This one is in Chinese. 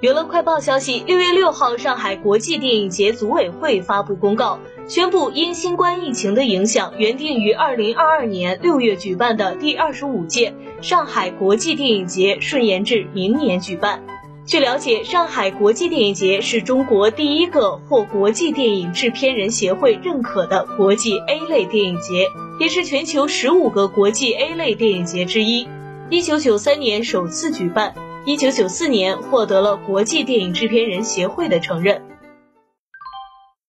娱乐快报消息，六月六号，上海国际电影节组委会发布公告，宣布因新冠疫情的影响，原定于二零二二年六月举办的第二十五届上海国际电影节顺延至明年举办。据了解，上海国际电影节是中国第一个获国际电影制片人协会认可的国际 A 类电影节，也是全球十五个国际 A 类电影节之一。一九九三年首次举办。一九九四年获得了国际电影制片人协会的承认。